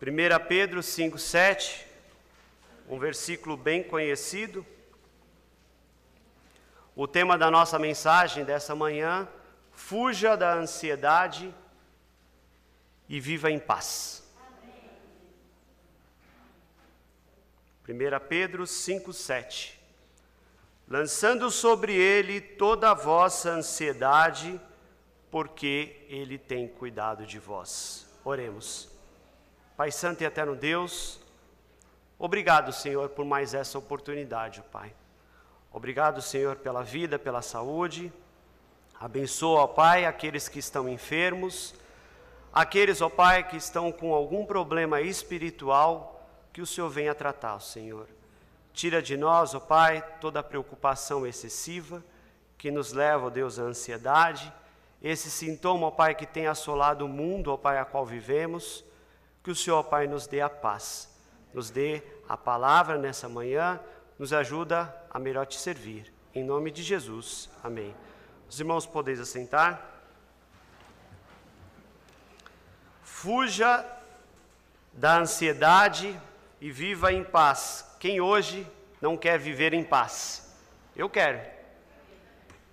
1 Pedro 5,7, um versículo bem conhecido. O tema da nossa mensagem dessa manhã: fuja da ansiedade e viva em paz. 1 Pedro 5,7 Lançando sobre ele toda a vossa ansiedade, porque ele tem cuidado de vós. Oremos. Pai Santo e Eterno Deus, obrigado, Senhor, por mais essa oportunidade, Pai. Obrigado, Senhor, pela vida, pela saúde. Abençoa, ó Pai, aqueles que estão enfermos, aqueles, ó Pai, que estão com algum problema espiritual, que o Senhor venha tratar, Senhor. Tira de nós, ó Pai, toda a preocupação excessiva que nos leva, ó Deus, à ansiedade, esse sintoma, ó Pai, que tem assolado o mundo, ó Pai, a qual vivemos que o Senhor, Pai, nos dê a paz, nos dê a palavra nessa manhã, nos ajuda a melhor te servir. Em nome de Jesus. Amém. Os irmãos podeis assentar. Fuja da ansiedade e viva em paz. Quem hoje não quer viver em paz? Eu quero.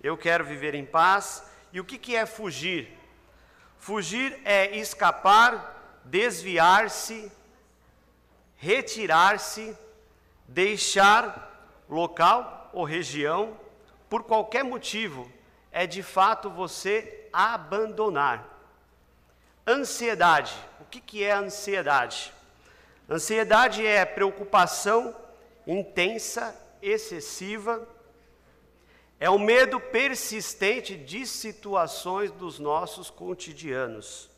Eu quero viver em paz. E o que, que é fugir? Fugir é escapar desviar-se, retirar-se, deixar local ou região, por qualquer motivo, é de fato você abandonar. Ansiedade. O que, que é ansiedade? Ansiedade é preocupação intensa, excessiva, é o medo persistente de situações dos nossos cotidianos.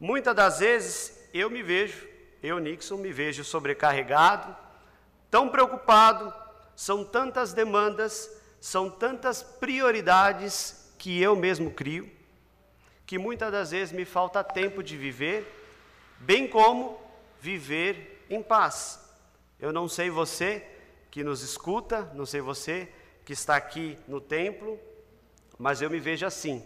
Muitas das vezes eu me vejo, eu, Nixon, me vejo sobrecarregado, tão preocupado, são tantas demandas, são tantas prioridades que eu mesmo crio, que muitas das vezes me falta tempo de viver, bem como viver em paz. Eu não sei você que nos escuta, não sei você que está aqui no templo, mas eu me vejo assim.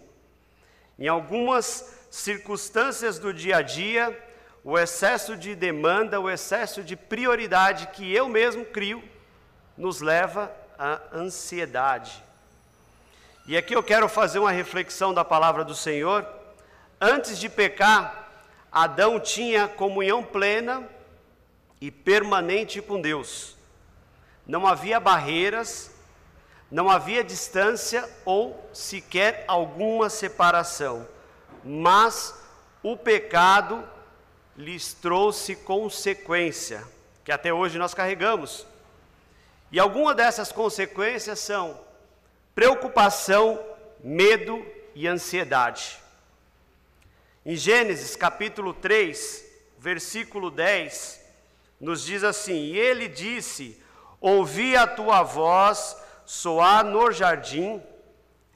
Em algumas circunstâncias do dia a dia, o excesso de demanda, o excesso de prioridade que eu mesmo crio, nos leva à ansiedade. E aqui eu quero fazer uma reflexão da palavra do Senhor. Antes de pecar, Adão tinha comunhão plena e permanente com Deus. Não havia barreiras, não havia distância ou sequer alguma separação mas o pecado lhes trouxe consequência, que até hoje nós carregamos. E algumas dessas consequências são preocupação, medo e ansiedade. Em Gênesis capítulo 3, versículo 10, nos diz assim: E ele disse: Ouvi a tua voz soar no jardim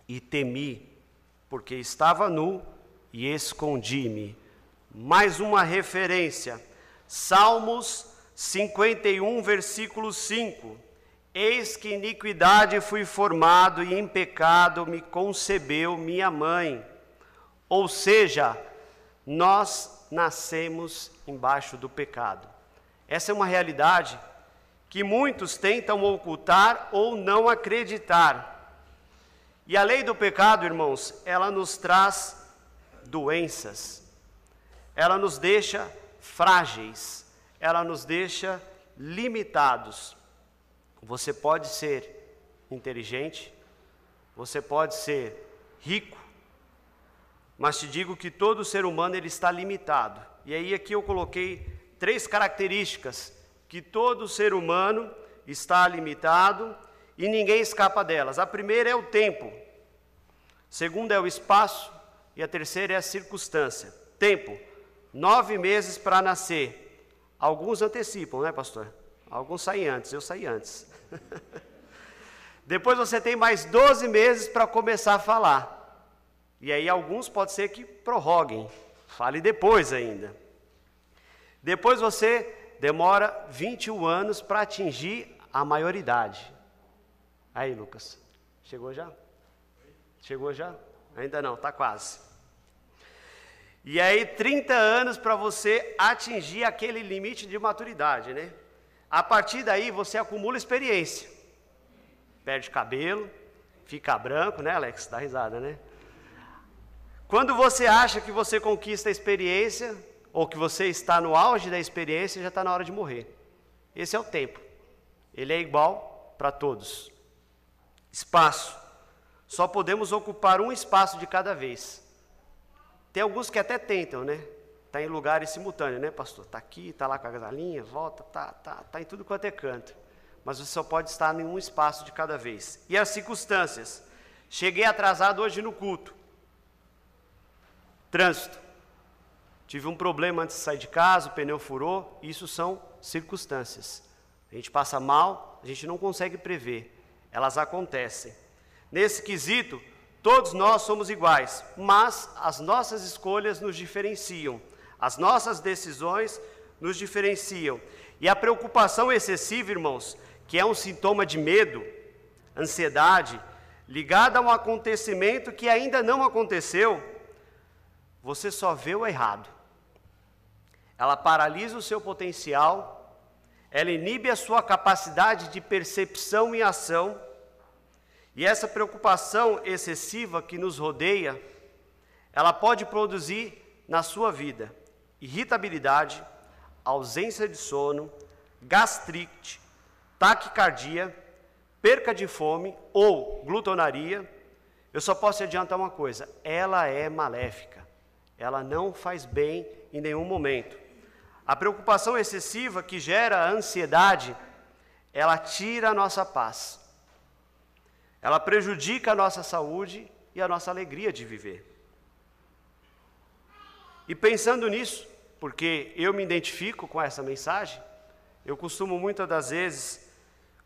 e temi, porque estava nu e escondi-me. Mais uma referência, Salmos 51, versículo 5. Eis que iniquidade fui formado e em pecado me concebeu minha mãe. Ou seja, nós nascemos embaixo do pecado. Essa é uma realidade que muitos tentam ocultar ou não acreditar. E a lei do pecado, irmãos, ela nos traz doenças, ela nos deixa frágeis, ela nos deixa limitados. Você pode ser inteligente, você pode ser rico, mas te digo que todo ser humano ele está limitado. E aí aqui eu coloquei três características que todo ser humano está limitado e ninguém escapa delas. A primeira é o tempo. Segunda é o espaço e a terceira é a circunstância. Tempo: nove meses para nascer. Alguns antecipam, né, pastor? Alguns saem antes, eu saí antes. Depois você tem mais 12 meses para começar a falar. E aí alguns pode ser que prorroguem, fale depois ainda. Depois você demora 21 anos para atingir a maioridade. Aí, Lucas, chegou já? Chegou já? Ainda não, está quase. E aí 30 anos para você atingir aquele limite de maturidade, né? A partir daí você acumula experiência. Perde cabelo, fica branco, né, Alex? Dá risada, né? Quando você acha que você conquista a experiência, ou que você está no auge da experiência, já está na hora de morrer. Esse é o tempo. Ele é igual para todos. Espaço. Só podemos ocupar um espaço de cada vez. Tem alguns que até tentam, né? Está em lugares simultâneos, né, pastor? Está aqui, está lá com a galinha, volta, está tá, tá em tudo quanto é canto. Mas você só pode estar em um espaço de cada vez. E as circunstâncias. Cheguei atrasado hoje no culto. Trânsito. Tive um problema antes de sair de casa, o pneu furou. Isso são circunstâncias. A gente passa mal, a gente não consegue prever. Elas acontecem. Nesse quesito, todos nós somos iguais, mas as nossas escolhas nos diferenciam. As nossas decisões nos diferenciam. E a preocupação excessiva, irmãos, que é um sintoma de medo, ansiedade, ligada a um acontecimento que ainda não aconteceu, você só vê o errado. Ela paralisa o seu potencial, ela inibe a sua capacidade de percepção e ação, e essa preocupação excessiva que nos rodeia, ela pode produzir na sua vida irritabilidade, ausência de sono, gastrite, taquicardia, perca de fome ou glutonaria. Eu só posso adiantar uma coisa: ela é maléfica, ela não faz bem em nenhum momento. A preocupação excessiva que gera ansiedade, ela tira a nossa paz. Ela prejudica a nossa saúde e a nossa alegria de viver. E pensando nisso, porque eu me identifico com essa mensagem, eu costumo muitas das vezes,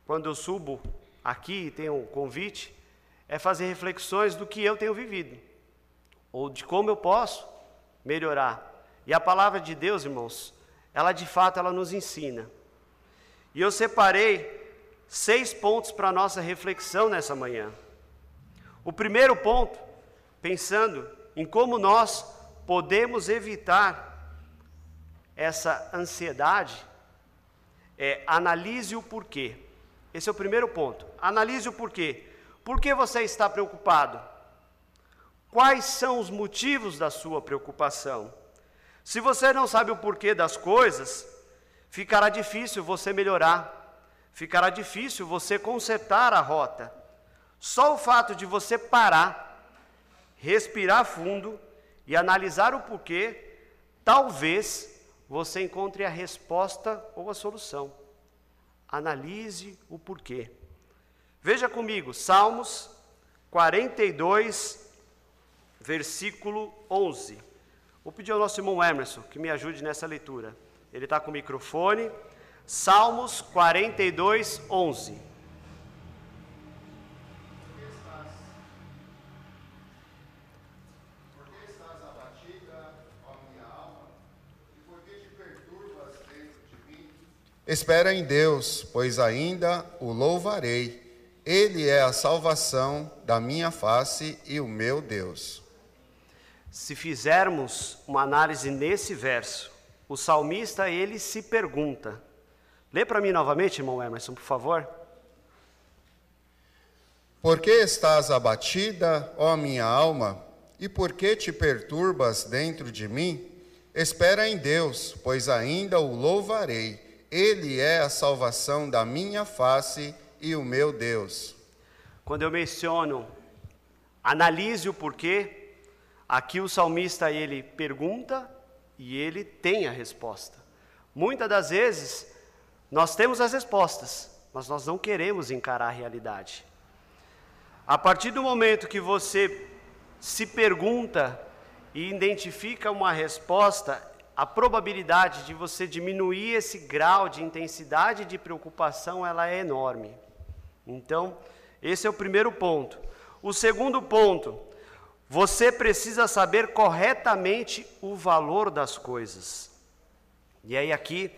quando eu subo aqui e tenho um convite, é fazer reflexões do que eu tenho vivido, ou de como eu posso melhorar. E a palavra de Deus, irmãos, ela de fato ela nos ensina. E eu separei seis pontos para a nossa reflexão nessa manhã. O primeiro ponto, pensando em como nós podemos evitar essa ansiedade, é analise o porquê. Esse é o primeiro ponto. Analise o porquê. Por que você está preocupado? Quais são os motivos da sua preocupação? Se você não sabe o porquê das coisas, ficará difícil você melhorar, ficará difícil você consertar a rota. Só o fato de você parar, respirar fundo e analisar o porquê, talvez você encontre a resposta ou a solução. Analise o porquê. Veja comigo, Salmos 42, versículo 11. Vou pedir ao nosso irmão Emerson que me ajude nessa leitura. Ele está com o microfone. Salmos 42, 11. Espera em Deus, pois ainda o louvarei. Ele é a salvação da minha face e o meu Deus. Se fizermos uma análise nesse verso, o salmista ele se pergunta. Lê para mim novamente, irmão Emerson, por favor. Por que estás abatida, ó minha alma, e por que te perturbas dentro de mim? Espera em Deus, pois ainda o louvarei. Ele é a salvação da minha face e o meu Deus. Quando eu menciono, analise o porquê, Aqui o salmista ele pergunta e ele tem a resposta. Muitas das vezes nós temos as respostas, mas nós não queremos encarar a realidade. A partir do momento que você se pergunta e identifica uma resposta, a probabilidade de você diminuir esse grau de intensidade de preocupação ela é enorme. Então, esse é o primeiro ponto. O segundo ponto, você precisa saber corretamente o valor das coisas. E aí aqui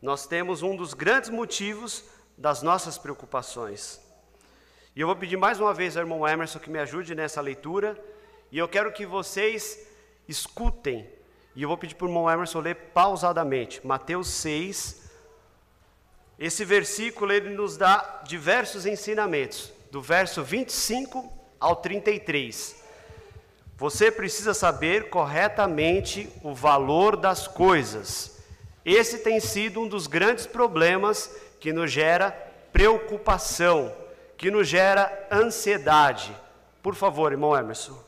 nós temos um dos grandes motivos das nossas preocupações. E eu vou pedir mais uma vez ao irmão Emerson que me ajude nessa leitura, e eu quero que vocês escutem E eu vou pedir para o irmão Emerson ler pausadamente. Mateus 6. Esse versículo ele nos dá diversos ensinamentos, do verso 25 ao 33. Você precisa saber corretamente o valor das coisas. Esse tem sido um dos grandes problemas que nos gera preocupação, que nos gera ansiedade. Por favor, irmão Emerson.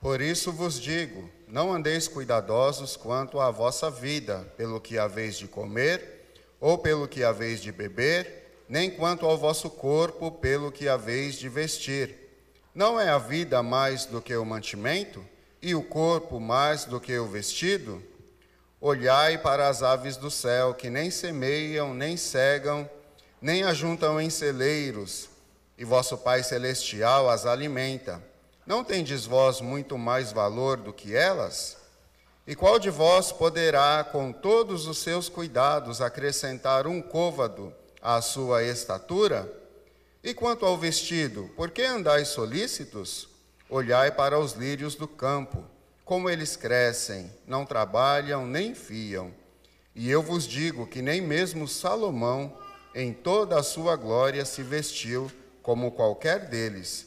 Por isso vos digo: não andeis cuidadosos quanto à vossa vida, pelo que haveis de comer, ou pelo que haveis de beber, nem quanto ao vosso corpo, pelo que haveis de vestir. Não é a vida mais do que o mantimento, e o corpo mais do que o vestido? Olhai para as aves do céu, que nem semeiam, nem cegam, nem ajuntam em celeiros, e vosso Pai Celestial as alimenta. Não tendes vós muito mais valor do que elas? E qual de vós poderá, com todos os seus cuidados, acrescentar um côvado à sua estatura? E quanto ao vestido, por que andais solícitos? Olhai para os lírios do campo, como eles crescem, não trabalham nem fiam. E eu vos digo que nem mesmo Salomão, em toda a sua glória, se vestiu como qualquer deles.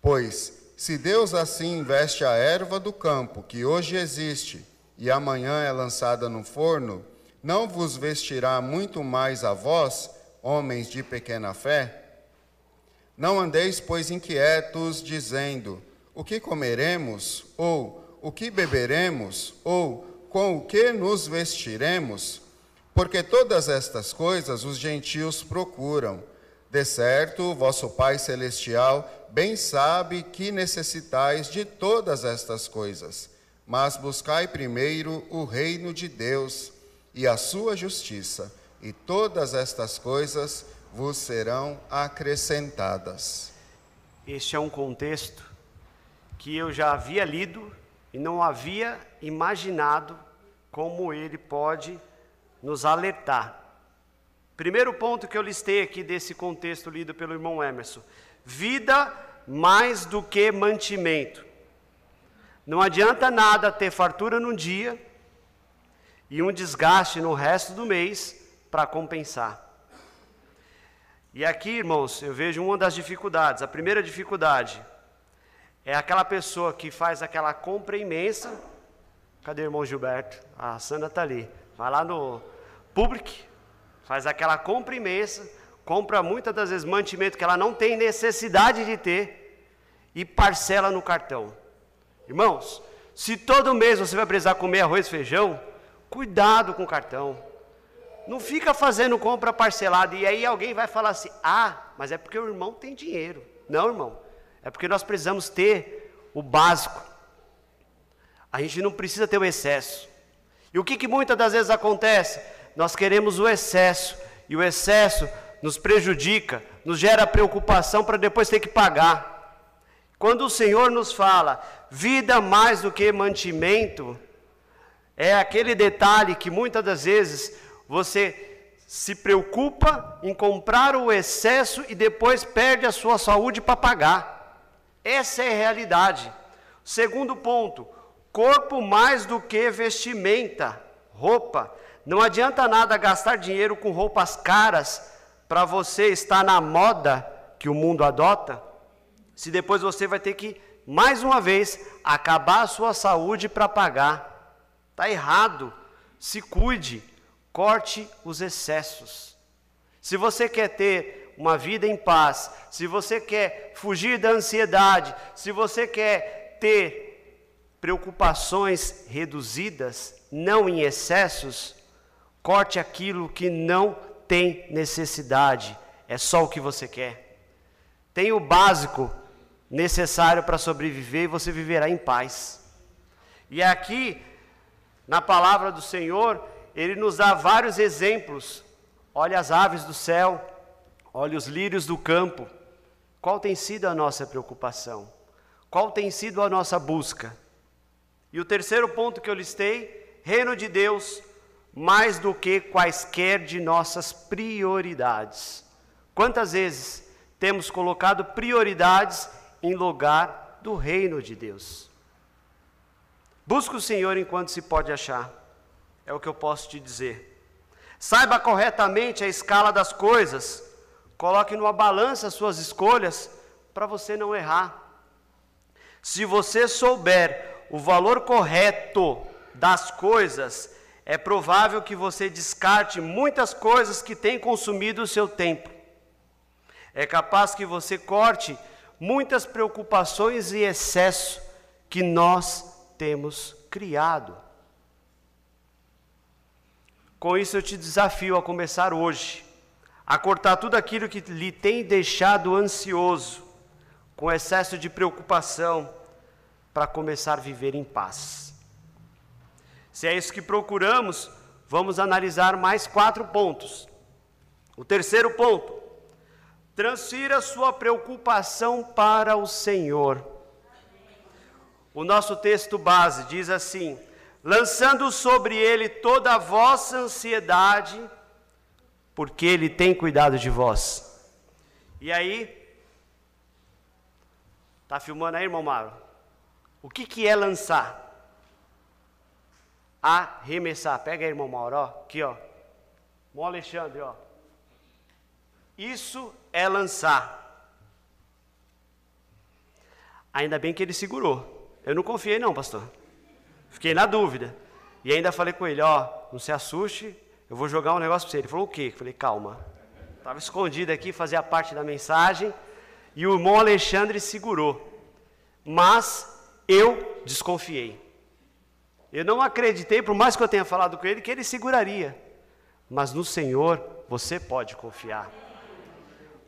Pois, se Deus assim veste a erva do campo, que hoje existe e amanhã é lançada no forno, não vos vestirá muito mais a vós, homens de pequena fé? Não andeis, pois, inquietos, dizendo: O que comeremos? Ou o que beberemos? Ou com o que nos vestiremos? Porque todas estas coisas os gentios procuram. De certo, vosso Pai Celestial bem sabe que necessitais de todas estas coisas, mas buscai primeiro o reino de Deus e a sua justiça, e todas estas coisas vos serão acrescentadas. Este é um contexto que eu já havia lido e não havia imaginado como ele pode nos alertar. Primeiro ponto que eu listei aqui desse contexto lido pelo irmão Emerson: vida mais do que mantimento. Não adianta nada ter fartura num dia e um desgaste no resto do mês para compensar. E aqui, irmãos, eu vejo uma das dificuldades. A primeira dificuldade é aquela pessoa que faz aquela compra imensa. Cadê o irmão Gilberto? A Sandra está ali. Vai lá no Public, faz aquela compra imensa compra muitas das vezes mantimento que ela não tem necessidade de ter e parcela no cartão. Irmãos, se todo mês você vai precisar comer arroz e feijão, cuidado com o cartão. Não fica fazendo compra parcelada e aí alguém vai falar assim: "Ah, mas é porque o irmão tem dinheiro". Não, irmão. É porque nós precisamos ter o básico. A gente não precisa ter o excesso. E o que, que muitas das vezes acontece? Nós queremos o excesso, e o excesso nos prejudica, nos gera preocupação para depois ter que pagar. Quando o Senhor nos fala, vida mais do que mantimento, é aquele detalhe que muitas das vezes você se preocupa em comprar o excesso e depois perde a sua saúde para pagar. Essa é a realidade. Segundo ponto, corpo mais do que vestimenta, roupa. Não adianta nada gastar dinheiro com roupas caras para você estar na moda que o mundo adota, se depois você vai ter que, mais uma vez, acabar a sua saúde para pagar. Está errado. Se cuide, corte os excessos. Se você quer ter uma vida em paz, se você quer fugir da ansiedade, se você quer ter preocupações reduzidas, não em excessos, corte aquilo que não tem necessidade, é só o que você quer. Tem o básico necessário para sobreviver e você viverá em paz. E aqui, na palavra do Senhor, ele nos dá vários exemplos. Olha as aves do céu, olha os lírios do campo. Qual tem sido a nossa preocupação? Qual tem sido a nossa busca? E o terceiro ponto que eu listei: reino de Deus, mais do que quaisquer de nossas prioridades. Quantas vezes temos colocado prioridades em lugar do reino de Deus? Busque o Senhor enquanto se pode achar, é o que eu posso te dizer. Saiba corretamente a escala das coisas, coloque numa balança as suas escolhas para você não errar. Se você souber o valor correto das coisas, é provável que você descarte muitas coisas que têm consumido o seu tempo. É capaz que você corte muitas preocupações e excesso que nós temos criado. Com isso eu te desafio a começar hoje, a cortar tudo aquilo que lhe tem deixado ansioso, com excesso de preocupação, para começar a viver em paz. Se é isso que procuramos, vamos analisar mais quatro pontos. O terceiro ponto: transfira sua preocupação para o Senhor. O nosso texto base diz assim: lançando sobre ele toda a vossa ansiedade, porque ele tem cuidado de vós. E aí, tá filmando aí, irmão Mauro? O que, que é lançar? Arremessar. Pega aí, irmão Mauro, ó, aqui, ó. Irmão Alexandre, ó. Isso é lançar. Ainda bem que ele segurou. Eu não confiei, não, pastor. Fiquei na dúvida. E ainda falei com ele: Ó, não se assuste, eu vou jogar um negócio para você. Ele falou: O quê? Eu falei: Calma. Estava escondido aqui, fazia parte da mensagem. E o irmão Alexandre segurou. Mas eu desconfiei. Eu não acreditei, por mais que eu tenha falado com ele, que ele seguraria. Mas no Senhor você pode confiar.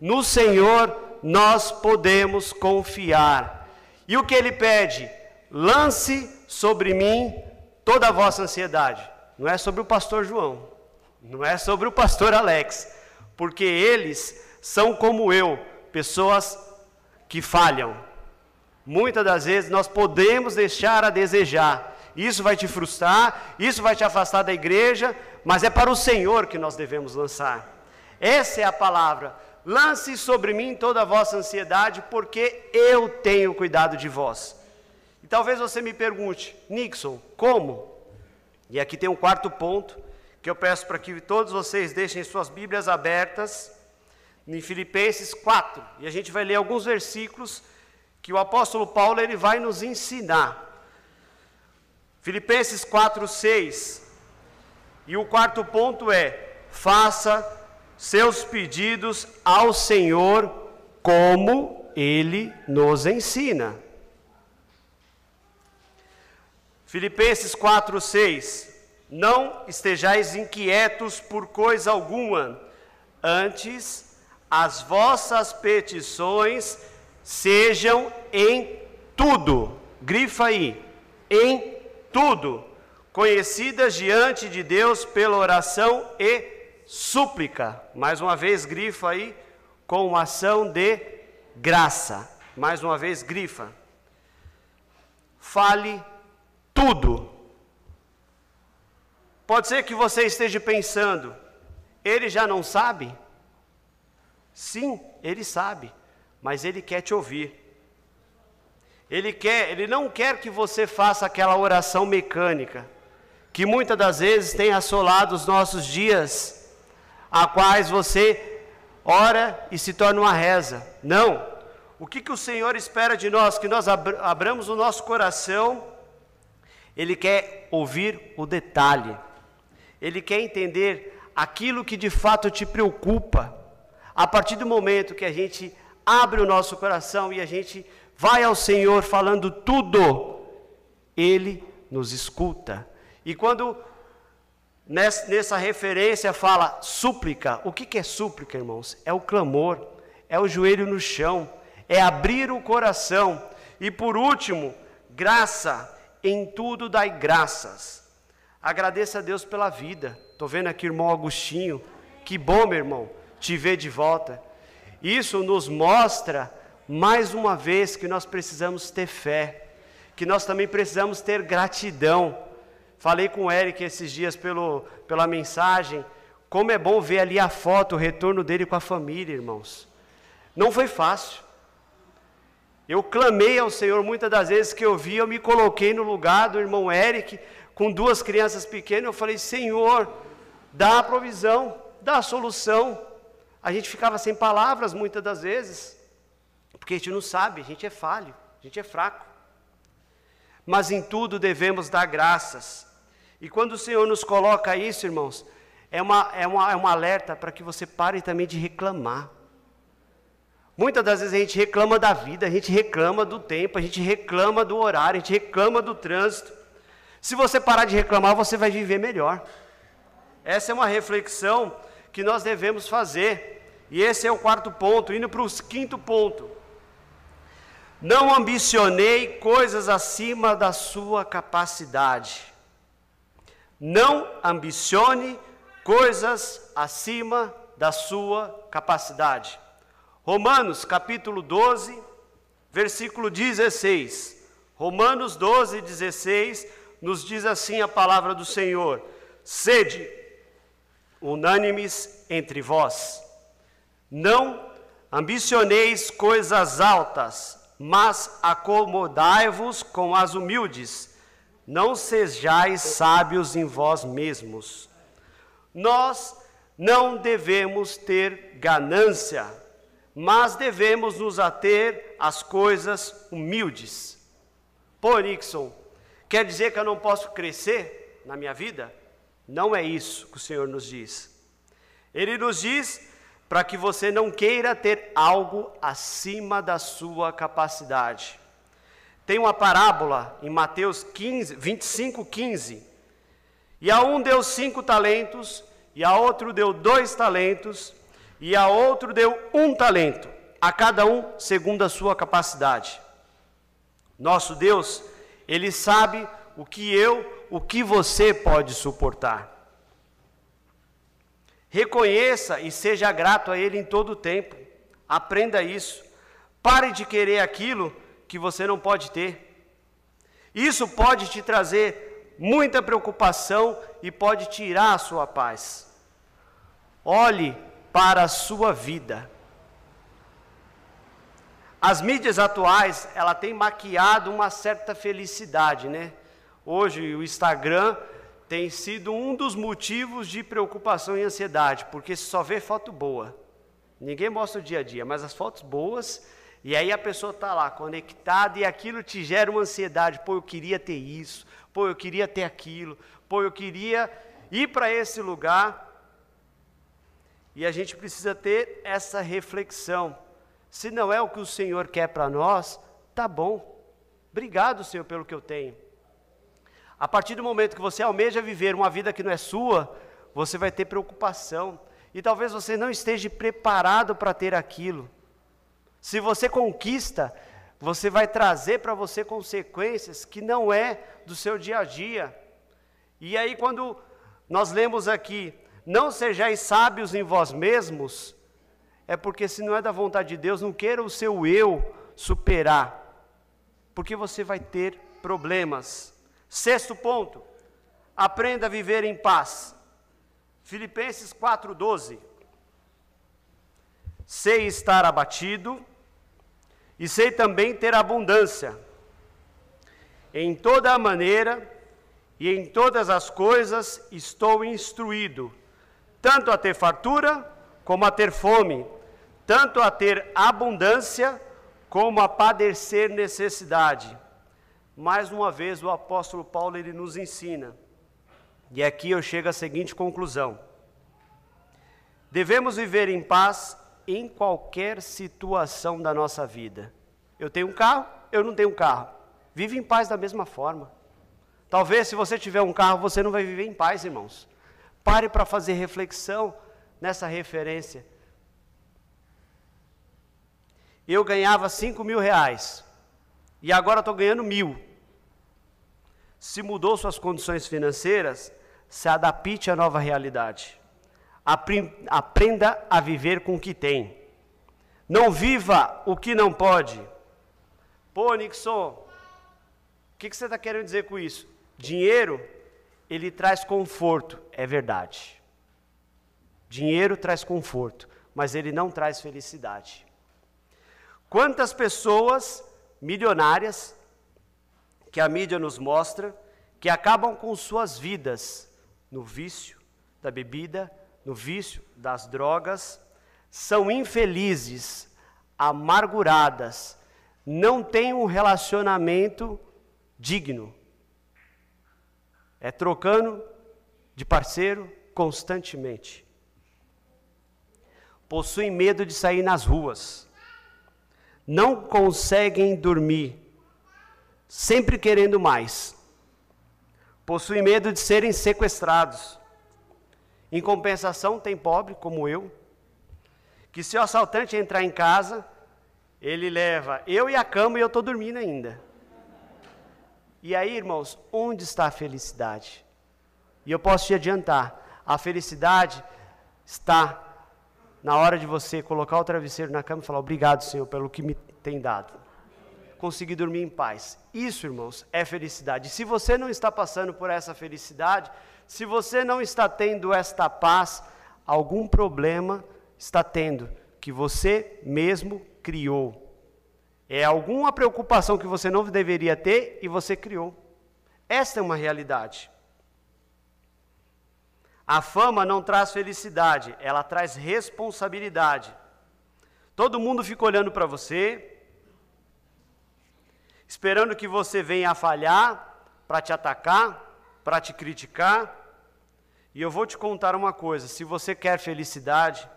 No Senhor nós podemos confiar. E o que ele pede? Lance sobre mim toda a vossa ansiedade. Não é sobre o pastor João, não é sobre o pastor Alex, porque eles são como eu, pessoas que falham. Muitas das vezes nós podemos deixar a desejar. Isso vai te frustrar, isso vai te afastar da igreja, mas é para o Senhor que nós devemos lançar. Essa é a palavra. Lance sobre mim toda a vossa ansiedade, porque eu tenho cuidado de vós. E talvez você me pergunte, Nixon, como? E aqui tem um quarto ponto que eu peço para que todos vocês deixem suas Bíblias abertas em Filipenses 4. E a gente vai ler alguns versículos que o apóstolo Paulo ele vai nos ensinar. Filipenses 4, 6. E o quarto ponto é: faça seus pedidos ao Senhor como ele nos ensina. Filipenses 4, 6. Não estejais inquietos por coisa alguma, antes as vossas petições sejam em tudo, grifa aí, em tudo, conhecidas diante de Deus pela oração e súplica. Mais uma vez, grifa aí, com ação de graça. Mais uma vez, grifa. Fale tudo. Pode ser que você esteja pensando, ele já não sabe? Sim, ele sabe, mas ele quer te ouvir. Ele quer, ele não quer que você faça aquela oração mecânica que muitas das vezes tem assolado os nossos dias, a quais você ora e se torna uma reza. Não. O que, que o Senhor espera de nós? Que nós abramos o nosso coração ele quer ouvir o detalhe. Ele quer entender aquilo que de fato te preocupa. A partir do momento que a gente abre o nosso coração e a gente vai ao Senhor falando tudo, Ele nos escuta. E quando nessa referência fala súplica, o que é súplica, irmãos? É o clamor, é o joelho no chão, é abrir o coração. E por último, graça em tudo dai graças. Agradeça a Deus pela vida. Estou vendo aqui o irmão Agostinho. Que bom, meu irmão, te ver de volta. Isso nos mostra, mais uma vez, que nós precisamos ter fé, que nós também precisamos ter gratidão. Falei com o Eric esses dias pelo, pela mensagem, como é bom ver ali a foto, o retorno dele com a família, irmãos. Não foi fácil. Eu clamei ao Senhor muitas das vezes que eu vi, eu me coloquei no lugar do irmão Eric, com duas crianças pequenas, eu falei: Senhor, dá a provisão, dá a solução. A gente ficava sem palavras muitas das vezes, porque a gente não sabe, a gente é falho, a gente é fraco. Mas em tudo devemos dar graças. E quando o Senhor nos coloca isso, irmãos, é, uma, é, uma, é um alerta para que você pare também de reclamar. Muitas das vezes a gente reclama da vida, a gente reclama do tempo, a gente reclama do horário, a gente reclama do trânsito. Se você parar de reclamar, você vai viver melhor. Essa é uma reflexão que nós devemos fazer. E esse é o quarto ponto, indo para o quinto ponto. Não ambicionei coisas acima da sua capacidade. Não ambicione coisas acima da sua capacidade. Romanos capítulo 12, versículo 16. Romanos 12, 16 nos diz assim a palavra do Senhor: Sede unânimes entre vós, não ambicioneis coisas altas, mas acomodai-vos com as humildes, não sejais sábios em vós mesmos. Nós não devemos ter ganância, mas devemos nos ater às coisas humildes. Pô, Nixon, quer dizer que eu não posso crescer na minha vida? Não é isso que o Senhor nos diz. Ele nos diz para que você não queira ter algo acima da sua capacidade. Tem uma parábola em Mateus 15, 25, 15. E a um deu cinco talentos, e a outro deu dois talentos, e a outro deu um talento, a cada um segundo a sua capacidade. Nosso Deus, Ele sabe o que eu, o que você pode suportar. Reconheça e seja grato a Ele em todo o tempo. Aprenda isso. Pare de querer aquilo que você não pode ter. Isso pode te trazer muita preocupação e pode tirar a sua paz. Olhe para a sua vida. As mídias atuais, ela tem maquiado uma certa felicidade, né? Hoje o Instagram tem sido um dos motivos de preocupação e ansiedade, porque só vê foto boa. Ninguém mostra o dia a dia, mas as fotos boas, e aí a pessoa está lá conectada e aquilo te gera uma ansiedade. Pô, eu queria ter isso, pô, eu queria ter aquilo, pô, eu queria ir para esse lugar. E a gente precisa ter essa reflexão. Se não é o que o Senhor quer para nós, tá bom. Obrigado, Senhor, pelo que eu tenho. A partir do momento que você almeja viver uma vida que não é sua, você vai ter preocupação. E talvez você não esteja preparado para ter aquilo. Se você conquista, você vai trazer para você consequências que não é do seu dia a dia. E aí, quando nós lemos aqui, não sejais sábios em vós mesmos, é porque se não é da vontade de Deus, não queira o seu eu superar, porque você vai ter problemas. Sexto ponto, aprenda a viver em paz. Filipenses 4,12. Sei estar abatido e sei também ter abundância. Em toda a maneira e em todas as coisas estou instruído tanto a ter fartura como a ter fome, tanto a ter abundância como a padecer necessidade. Mais uma vez o apóstolo Paulo ele nos ensina. E aqui eu chego à seguinte conclusão: Devemos viver em paz em qualquer situação da nossa vida. Eu tenho um carro, eu não tenho um carro. Vive em paz da mesma forma. Talvez se você tiver um carro, você não vai viver em paz, irmãos. Pare para fazer reflexão nessa referência. Eu ganhava 5 mil reais e agora estou ganhando mil. Se mudou suas condições financeiras, se adapte à nova realidade. Aprenda a viver com o que tem. Não viva o que não pode. Pô, Nixon, o que, que você está querendo dizer com isso? Dinheiro ele traz conforto, é verdade. Dinheiro traz conforto, mas ele não traz felicidade. Quantas pessoas milionárias que a mídia nos mostra, que acabam com suas vidas no vício da bebida, no vício das drogas, são infelizes, amarguradas, não têm um relacionamento digno. É trocando de parceiro constantemente. Possuem medo de sair nas ruas. Não conseguem dormir, sempre querendo mais. Possuem medo de serem sequestrados. Em compensação, tem pobre como eu, que se o assaltante entrar em casa, ele leva eu e a cama e eu estou dormindo ainda. E aí, irmãos, onde está a felicidade? E eu posso te adiantar: a felicidade está na hora de você colocar o travesseiro na cama e falar: Obrigado, Senhor, pelo que me tem dado. Conseguir dormir em paz. Isso, irmãos, é felicidade. Se você não está passando por essa felicidade, se você não está tendo esta paz, algum problema está tendo que você mesmo criou. É alguma preocupação que você não deveria ter e você criou. Esta é uma realidade. A fama não traz felicidade, ela traz responsabilidade. Todo mundo fica olhando para você, esperando que você venha a falhar para te atacar, para te criticar. E eu vou te contar uma coisa: se você quer felicidade,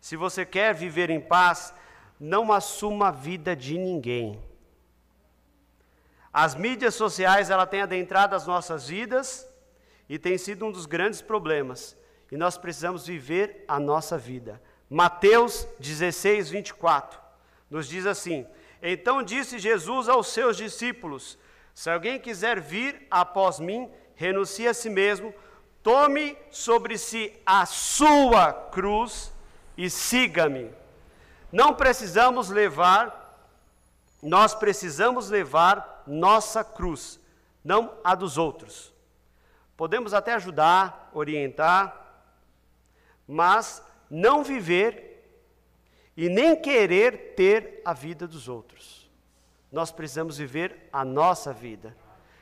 se você quer viver em paz, não assuma a vida de ninguém. As mídias sociais, ela tem adentrado as nossas vidas e tem sido um dos grandes problemas. E nós precisamos viver a nossa vida. Mateus 16, 24 nos diz assim: Então disse Jesus aos seus discípulos: Se alguém quiser vir após mim, renuncie a si mesmo, tome sobre si a sua cruz e siga-me. Não precisamos levar, nós precisamos levar nossa cruz, não a dos outros. Podemos até ajudar, orientar, mas não viver e nem querer ter a vida dos outros. Nós precisamos viver a nossa vida.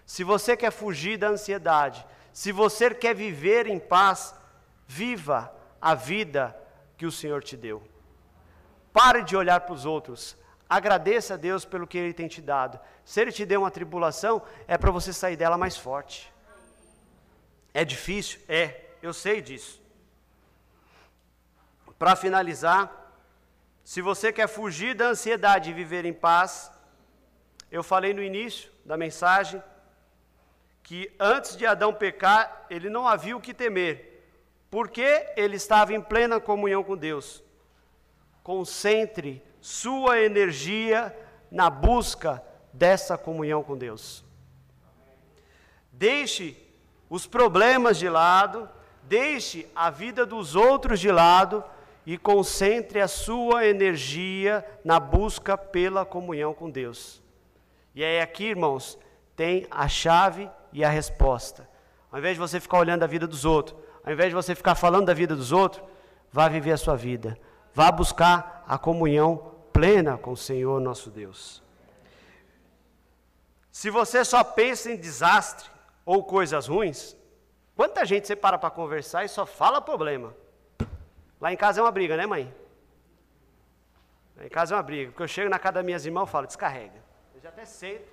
Se você quer fugir da ansiedade, se você quer viver em paz, viva a vida que o Senhor te deu. Pare de olhar para os outros. Agradeça a Deus pelo que Ele tem te dado. Se Ele te deu uma tribulação, é para você sair dela mais forte. É difícil? É, eu sei disso. Para finalizar, se você quer fugir da ansiedade e viver em paz, eu falei no início da mensagem que antes de Adão pecar, ele não havia o que temer, porque ele estava em plena comunhão com Deus. Concentre sua energia na busca dessa comunhão com Deus. Deixe os problemas de lado, deixe a vida dos outros de lado e concentre a sua energia na busca pela comunhão com Deus. E aí aqui, irmãos, tem a chave e a resposta. Ao invés de você ficar olhando a vida dos outros, ao invés de você ficar falando da vida dos outros, vá viver a sua vida. Vá buscar a comunhão plena com o Senhor nosso Deus. Se você só pensa em desastre ou coisas ruins, quanta gente você para para conversar e só fala problema? Lá em casa é uma briga, né, mãe? Lá em casa é uma briga, porque eu chego na casa das minhas irmãs e falo, descarrega. Eu já até sei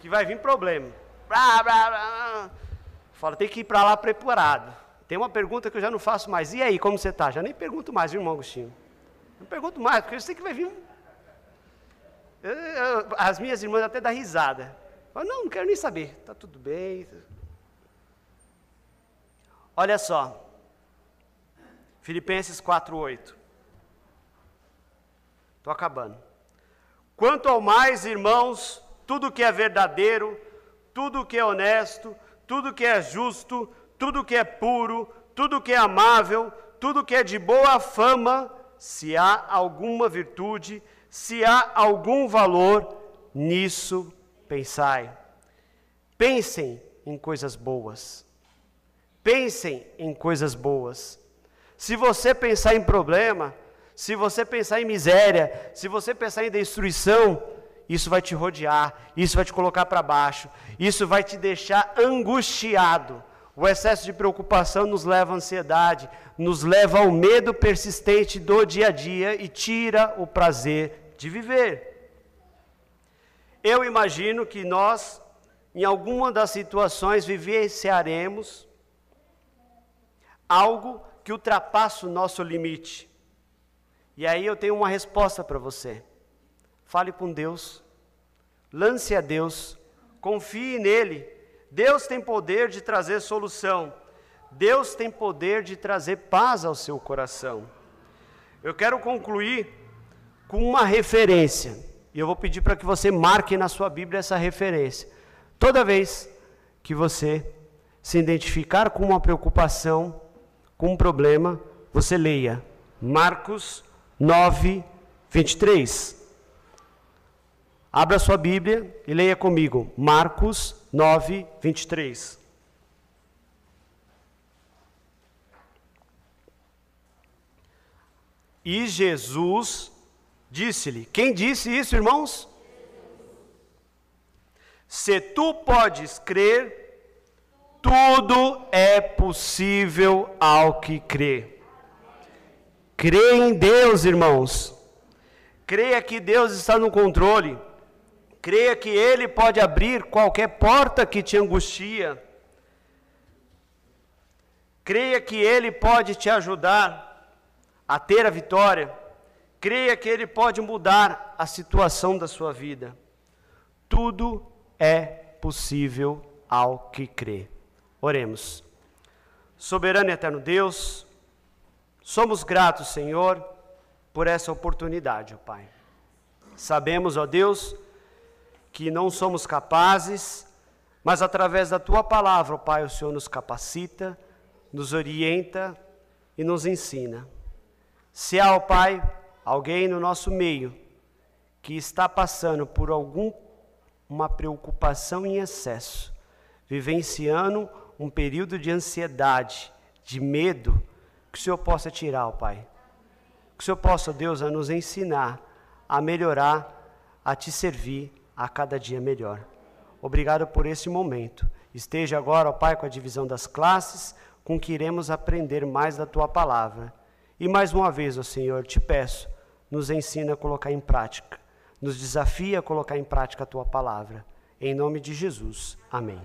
que vai vir problema. Blá, blá, blá. Tem que ir para lá preparado. Tem uma pergunta que eu já não faço mais. E aí, como você está? Já nem pergunto mais, viu, irmão Agostinho? Não pergunto mais, porque eu sei que vai vir. Eu, eu, as minhas irmãs até dão risada. Falam, não, não quero nem saber. Está tudo bem. Olha só. Filipenses 4,8. Estou acabando. Quanto ao mais, irmãos, tudo que é verdadeiro, tudo que é honesto, tudo que é justo, tudo que é puro, tudo que é amável, tudo que é de boa fama, se há alguma virtude, se há algum valor, nisso pensai. Pensem em coisas boas. Pensem em coisas boas. Se você pensar em problema, se você pensar em miséria, se você pensar em destruição, isso vai te rodear, isso vai te colocar para baixo, isso vai te deixar angustiado. O excesso de preocupação nos leva à ansiedade, nos leva ao medo persistente do dia a dia e tira o prazer de viver. Eu imagino que nós, em alguma das situações, vivenciaremos algo que ultrapassa o nosso limite. E aí eu tenho uma resposta para você. Fale com Deus, lance a Deus, confie nele. Deus tem poder de trazer solução. Deus tem poder de trazer paz ao seu coração. Eu quero concluir com uma referência. E eu vou pedir para que você marque na sua Bíblia essa referência. Toda vez que você se identificar com uma preocupação, com um problema, você leia Marcos 9, 23. Abra sua Bíblia e leia comigo. Marcos 9, 23. E Jesus disse-lhe: Quem disse isso, irmãos? Se tu podes crer, tudo é possível ao que crê. Creia em Deus, irmãos. Creia que Deus está no controle. Creia que Ele pode abrir qualquer porta que te angustia. Creia que Ele pode te ajudar a ter a vitória. Creia que Ele pode mudar a situação da sua vida. Tudo é possível ao que crê. Oremos. Soberano e eterno Deus, Somos gratos, Senhor, por essa oportunidade, ó Pai. Sabemos, ó Deus, que não somos capazes, mas através da tua palavra, ó Pai, o Senhor nos capacita, nos orienta e nos ensina. Se há, ó Pai, alguém no nosso meio que está passando por alguma preocupação em excesso, vivenciando um período de ansiedade, de medo, que o Senhor possa tirar, ó Pai. Que o Senhor possa, Deus, a nos ensinar a melhorar, a te servir a cada dia melhor. Obrigado por esse momento. Esteja agora, ó Pai, com a divisão das classes, com que iremos aprender mais da tua palavra. E mais uma vez, ó Senhor, te peço, nos ensina a colocar em prática, nos desafia a colocar em prática a tua palavra. Em nome de Jesus. Amém.